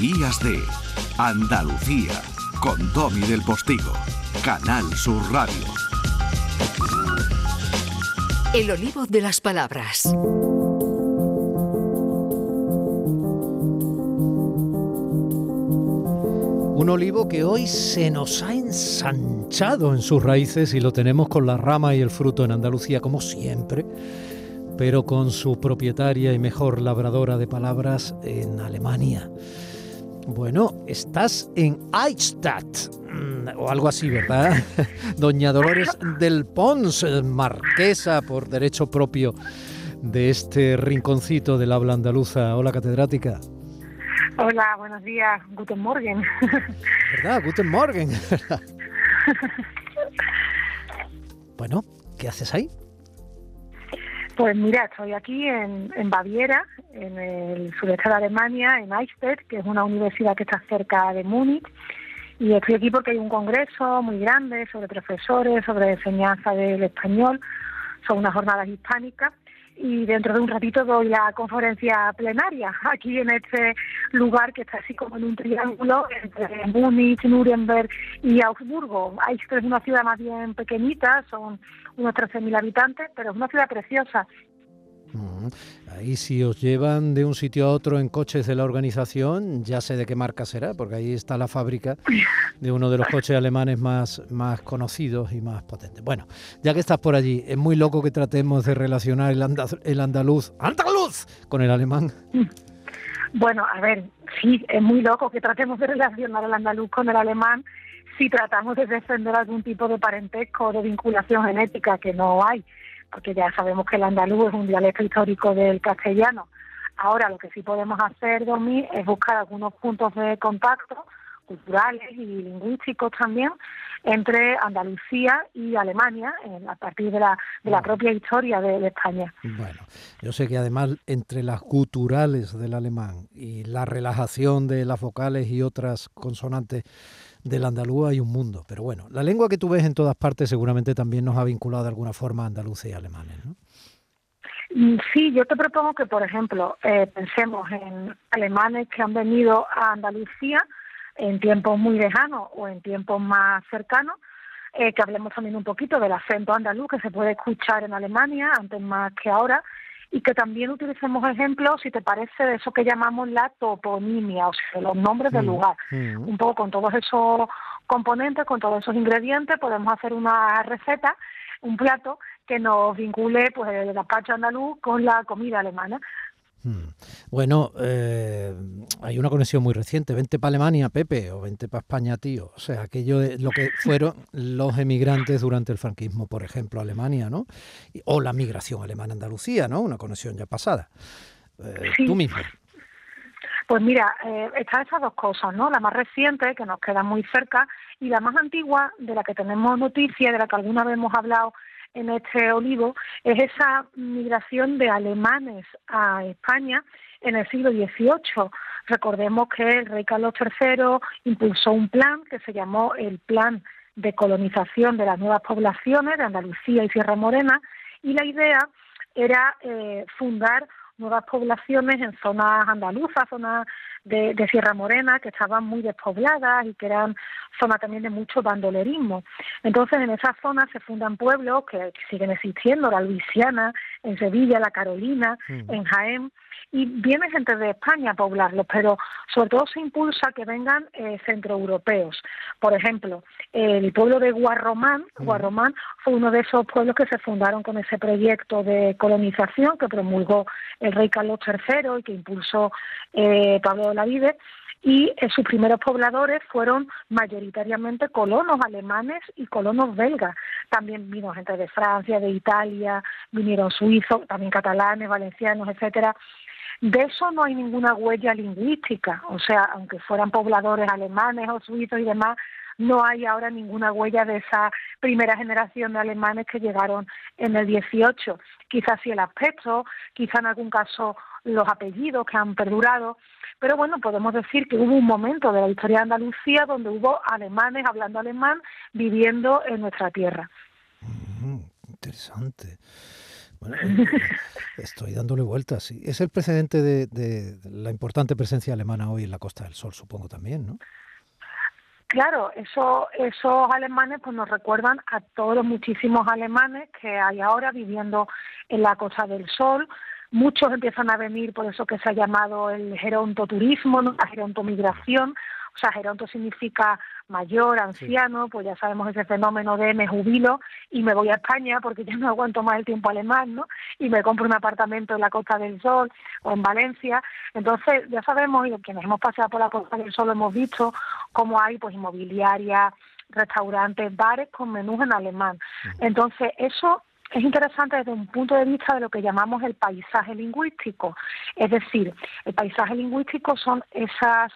Días de Andalucía con Domi del Postigo, Canal Sur Radio. El olivo de las palabras. Un olivo que hoy se nos ha ensanchado en sus raíces y lo tenemos con la rama y el fruto en Andalucía como siempre, pero con su propietaria y mejor labradora de palabras en Alemania. Bueno, estás en Eichstadt, mm, o algo así, ¿verdad? Doña Dolores del Pons, marquesa por derecho propio de este rinconcito del habla andaluza. Hola, catedrática. Hola, buenos días. Guten Morgen. ¿Verdad? Guten Morgen. bueno, ¿qué haces ahí? Pues mira, estoy aquí en, Baviera, en el sureste de Alemania, en Eichstätt, que es una universidad que está cerca de Múnich. Y estoy aquí porque hay un congreso muy grande sobre profesores, sobre enseñanza del español, son unas jornadas hispánicas y dentro de un ratito doy la conferencia plenaria aquí en este lugar que está así como en un triángulo entre Múnich, Nuremberg y Augsburgo. Eichstätt es una ciudad más bien pequeñita, son unos 13.000 habitantes, pero es una ciudad preciosa. Ahí si os llevan de un sitio a otro en coches de la organización, ya sé de qué marca será, porque ahí está la fábrica de uno de los coches alemanes más, más conocidos y más potentes. Bueno, ya que estás por allí, es muy loco que tratemos de relacionar el, el andaluz, andaluz, con el alemán. Bueno, a ver, sí, es muy loco que tratemos de relacionar el andaluz con el alemán si tratamos de defender algún tipo de parentesco o de vinculación genética que no hay porque ya sabemos que el andaluz es un dialecto histórico del castellano. Ahora lo que sí podemos hacer, Dormir, es buscar algunos puntos de contacto culturales y lingüísticos también entre Andalucía y Alemania a partir de la, de la propia historia de, de, España. Bueno, yo sé que además entre las culturales del alemán y la relajación de las vocales y otras consonantes del andaluz hay un mundo. Pero bueno, la lengua que tú ves en todas partes seguramente también nos ha vinculado de alguna forma a andaluces y alemanes, ¿no? Mm, sí, yo te propongo que, por ejemplo, eh, pensemos en alemanes que han venido a Andalucía en tiempos muy lejanos o en tiempos más cercanos, eh, que hablemos también un poquito del acento andaluz que se puede escuchar en Alemania antes más que ahora, y que también utilicemos ejemplos, si te parece, de eso que llamamos la toponimia, o sea, los nombres del mm, lugar. Mm. Un poco con todos esos componentes, con todos esos ingredientes, podemos hacer una receta, un plato que nos vincule pues el gazpacho andaluz con la comida alemana. Hmm. Bueno, eh, hay una conexión muy reciente. Vente para Alemania, Pepe, o vente para España, tío. O sea, aquello de lo que fueron los emigrantes durante el franquismo, por ejemplo, Alemania, ¿no? O la migración alemana a Andalucía, ¿no? Una conexión ya pasada. Eh, Tú mismo. Pues mira, eh, están esas dos cosas, ¿no? La más reciente, que nos queda muy cerca, y la más antigua, de la que tenemos noticia, de la que alguna vez hemos hablado en este olivo es esa migración de alemanes a España en el siglo XVIII. Recordemos que el rey Carlos III impulsó un plan que se llamó el Plan de Colonización de las Nuevas Poblaciones de Andalucía y Sierra Morena y la idea era eh, fundar nuevas poblaciones en zonas andaluzas, zonas de, Sierra Morena, que estaban muy despobladas y que eran zonas también de mucho bandolerismo. Entonces, en esas zonas se fundan pueblos que, siguen existiendo, la Luisiana, en Sevilla, la Carolina, mm. en Jaén, y viene gente de España a poblarlos, pero sobre todo se impulsa que vengan eh, centroeuropeos. Por ejemplo, el pueblo de Guarromán, Guarromán fue uno de esos pueblos que se fundaron con ese proyecto de colonización que promulgó el rey Carlos III y que impulsó eh, Pablo de la Vide y eh, sus primeros pobladores fueron mayoritariamente colonos alemanes y colonos belgas. También vino gente de Francia, de Italia, vinieron suizos, también catalanes, valencianos, etcétera. De eso no hay ninguna huella lingüística, o sea, aunque fueran pobladores alemanes o suizos y demás, no hay ahora ninguna huella de esa primera generación de alemanes que llegaron en el 18. Quizás sí el aspecto, quizá en algún caso los apellidos que han perdurado, pero bueno, podemos decir que hubo un momento de la historia de Andalucía donde hubo alemanes hablando alemán viviendo en nuestra tierra. Interesante. Bueno, eh, estoy dándole vueltas. Es el precedente de, la importante presencia alemana hoy en la Costa del Sol, supongo también, ¿no? Claro, eso, esos alemanes pues nos recuerdan a todos los muchísimos alemanes que hay ahora viviendo en la Costa del Sol. Muchos empiezan a venir por eso que se ha llamado el gerontoturismo, ¿no? la gerontomigración, o sea, geronto significa mayor, anciano, pues ya sabemos ese fenómeno de me jubilo y me voy a España porque ya no aguanto más el tiempo alemán, ¿no? Y me compro un apartamento en la Costa del Sol o en Valencia. Entonces, ya sabemos, y quienes hemos pasado por la Costa del Sol lo hemos visto, cómo hay pues inmobiliaria, restaurantes, bares con menús en alemán. Entonces, eso es interesante desde un punto de vista de lo que llamamos el paisaje lingüístico. Es decir, el paisaje lingüístico son esas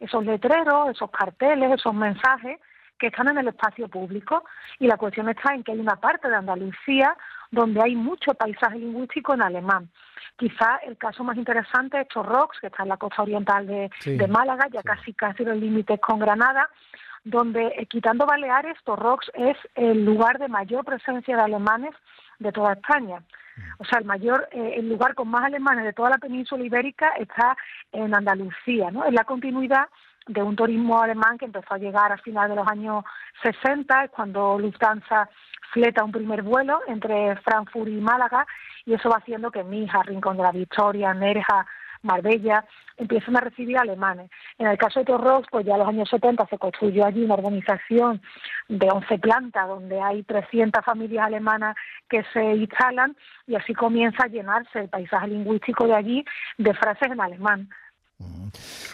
esos letreros, esos carteles, esos mensajes que están en el espacio público y la cuestión está en que hay una parte de Andalucía donde hay mucho paisaje lingüístico en alemán. Quizá el caso más interesante es Torrox, que está en la costa oriental de, Málaga, ya casi casi los límites con Granada, donde eh, quitando Baleares, Torrox es el lugar de mayor presencia de alemanes de toda España. O sea, el mayor, eh, el lugar con más alemanes de toda la península ibérica está en Andalucía, ¿no? Es la continuidad de un turismo alemán que empezó a llegar a finales de los años 60, es cuando Lufthansa fleta un primer vuelo entre Frankfurt y Málaga, y eso va haciendo que Mija, Rincón de la Victoria, Nerja, Marbella, empiezan a recibir alemanes. En el caso de Torrox, pues ya en los años 70 se construyó allí una organización de 11 plantas donde hay 300 familias alemanas que se instalan y así comienza a llenarse el paisaje lingüístico de allí de frases en alemán.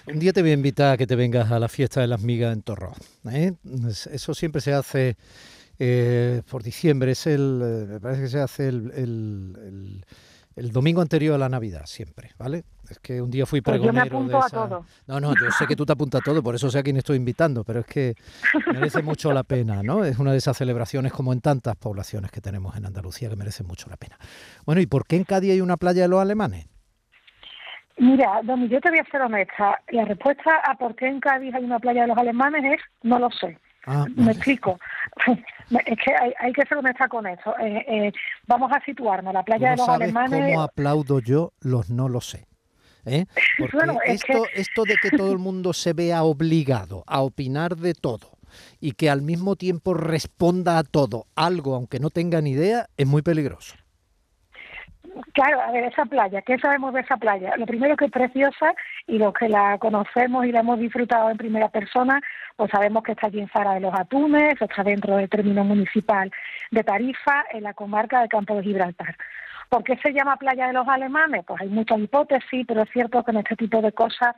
Un día te voy a invitar a que te vengas a la fiesta de las migas en Torrox. ¿eh? Eso siempre se hace eh, por diciembre, es el, eh, me parece que se hace el el domingo anterior a la Navidad, siempre, ¿vale? Es que un día fui pregonero pues yo me apunto a todo. No, no, yo sé que tú te apuntas a todo, por eso sé a quién estoy invitando, pero es que merece mucho la pena, ¿no? Es una de esas celebraciones como en tantas poblaciones que tenemos en Andalucía que merece mucho la pena. Bueno, ¿y por qué en Cádiz hay una playa de los alemanes? Mira, Domi, yo te voy a ser honesta. La respuesta a por qué en Cádiz hay una playa de los alemanes es no lo sé. Ah, Me explico. Es que hay, que ser honesta con eso. Eh, eh, vamos a situarnos. La playa de los alemanes. ¿Cómo aplaudo yo los no lo sé? ¿Eh? Porque esto, esto de que todo el mundo se vea obligado a opinar de todo y que al mismo tiempo responda a todo algo, aunque no tenga ni idea, es muy peligroso. Claro, a ver, esa playa, ¿qué sabemos de esa playa? Lo primero que es preciosa y los que la conocemos y la hemos disfrutado en primera persona, pues sabemos que está aquí en Zara de los Atunes, está dentro del término municipal de Tarifa, en la comarca del Campo de Gibraltar. ¿Por qué se llama Playa de los Alemanes? Pues hay muchas hipótesis, pero es cierto que en este tipo de cosas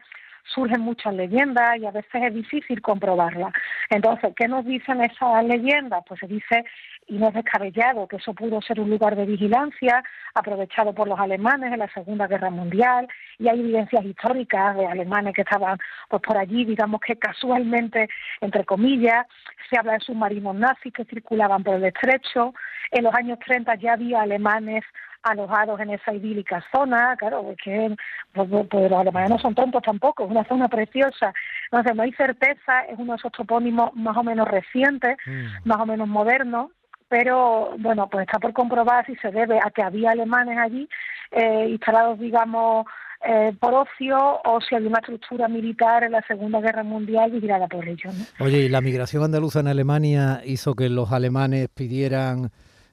surgen muchas leyendas y a veces es difícil comprobarlas. Entonces, ¿qué nos dicen esas leyendas? Pues se dice, y no es descabellado, que eso pudo ser un lugar de vigilancia aprovechado por los alemanes en la Segunda Guerra Mundial, y hay evidencias históricas de alemanes que estaban pues por allí, digamos que casualmente, entre comillas, se habla de submarinos nazis que circulaban por el estrecho. En los años 30 ya había alemanes alojados en esa idílica zona, claro, que pues, pues, pues, los alemanes no son tontos tampoco, es una zona preciosa. Entonces, no hay certeza, es uno de esos topónimos más o menos recientes, mm. más o menos modernos, pero bueno, pues está por comprobar si se debe a que había alemanes allí eh, instalados, digamos, eh, por ocio o si había una estructura militar en la Segunda Guerra Mundial vigilada por ellos. Oye, ¿y la migración andaluza en Alemania hizo que los alemanes pidieran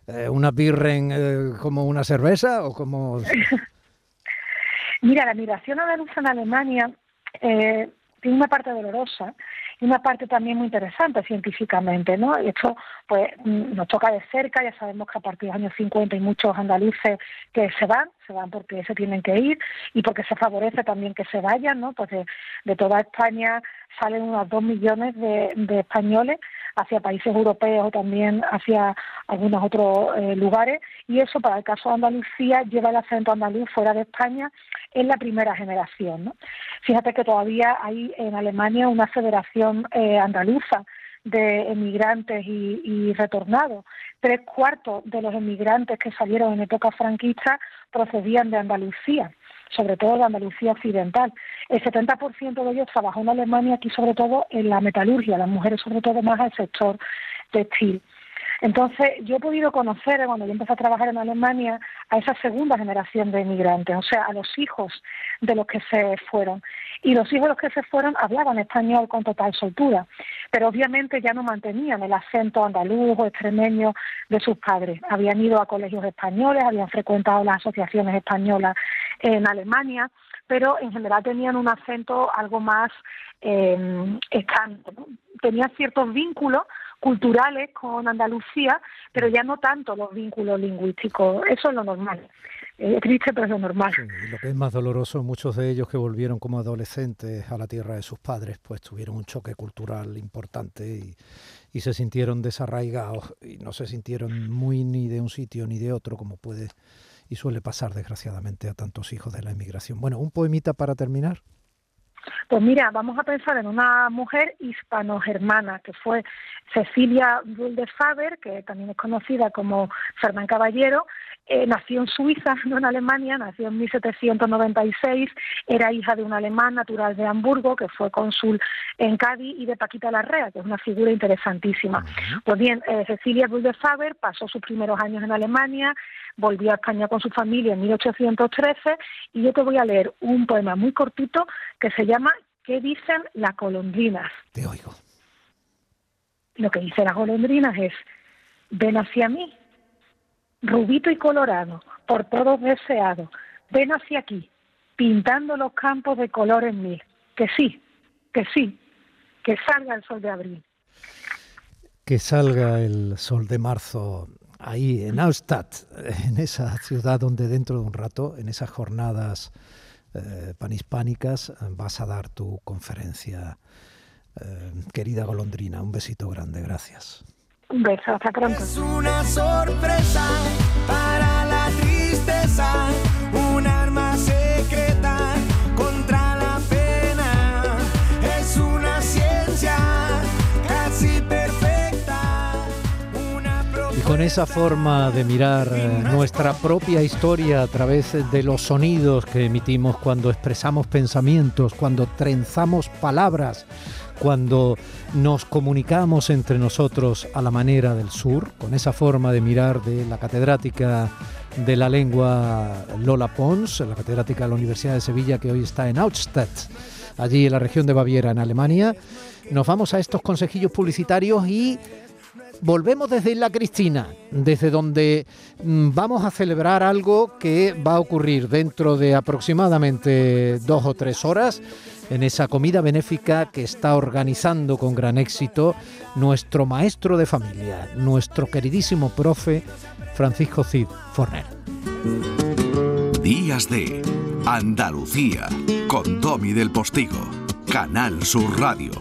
eh, una birren eh, como una cerveza o como...? Mira, la migración andaluza en Alemania eh, tiene una parte dolorosa y una parte también muy interesante científicamente, ¿no? Y esto, pues, mm, nos toca de cerca, ya sabemos que a partir de los años 50 hay muchos andaluces que se van, se van porque se tienen que ir y porque se favorece también que se vayan, ¿no? Pues de, toda España salen unos dos millones de españoles hacia países europeos o también hacia algunos otros eh, lugares y eso para el caso de Andalucía lleva el acento andaluz fuera de España en la primera generación. ¿no? Fíjate que todavía hay en Alemania una federación eh, andaluza de emigrantes y, retornados. Tres cuartos de los emigrantes que salieron en época franquista procedían de Andalucía sobre todo de Andalucía Occidental. El 70% de ellos trabajó en Alemania, aquí sobre todo en la metalurgia, las mujeres sobre todo más al sector textil. Entonces, yo he podido conocer, eh, cuando yo empecé a trabajar en Alemania, a esa segunda generación de inmigrantes, o sea, a los hijos de los que se fueron. Y los hijos de los que se fueron hablaban español con total soltura, pero obviamente ya no mantenían el acento andaluz o extremeño de sus padres. Habían ido a colegios españoles, habían frecuentado las asociaciones españolas en Alemania, pero en general tenían un acento algo más eh, Tenían ciertos vínculos culturales con Andalucía, pero ya no tanto los vínculos lingüísticos. Eso es lo normal. Es triste, pero es lo normal. lo que es más doloroso, muchos de ellos que volvieron como adolescentes a la tierra de sus padres, pues tuvieron un choque cultural importante y, y se sintieron desarraigados y no se sintieron muy ni de un sitio ni de otro, como puede y suele pasar desgraciadamente a tantos hijos de la inmigración. Bueno, un poemita para terminar. Pues mira, vamos a pensar en una mujer hispano-germana que fue Cecilia de Faber, que también es conocida como Fernán Caballero, eh, nació en Suiza, no en Alemania, nació en 1796, era hija de un alemán natural de Hamburgo, que fue cónsul en Cádiz, y de Paquita Larrea, que es una figura interesantísima. Pues bien, eh, Cecilia de Faber pasó sus primeros años en Alemania, volvió a España con su familia en 1813, y yo te voy a leer un poema muy cortito que se llama ¿Qué dicen las golondrinas? Te oigo. Lo que dicen las golondrinas es, ven hacia mí, rubito y colorado, por todos deseado, ven hacia aquí, pintando los campos de colores mil. Que sí, que sí, que salga el sol de abril. Que salga el sol de marzo ahí en Austadt, en esa ciudad donde dentro de un rato, en esas jornadas eh, panhispánicas, vas a dar tu conferencia. Eh, querida golondrina, un besito grande, gracias. Un beso, hasta pronto. Es una sorpresa para la tristeza, con esa forma de mirar eh, nuestra propia historia a través de los sonidos que emitimos cuando expresamos pensamientos, cuando trenzamos palabras, cuando nos comunicamos entre nosotros a la manera del sur, con esa forma de mirar de la catedrática de la lengua Lola Pons, la catedrática de la Universidad de Sevilla que hoy está en Austadt, allí en la región de Baviera, en Alemania. Nos vamos a estos consejillos publicitarios y volvemos desde La Cristina, desde donde mm, vamos a celebrar algo que va a ocurrir dentro de aproximadamente dos o tres horas en esa comida benéfica que está organizando con gran éxito nuestro maestro de familia, nuestro queridísimo profe Francisco Cid Forner. Días de Andalucía con Tommy del Postigo, Canal Sur Radio.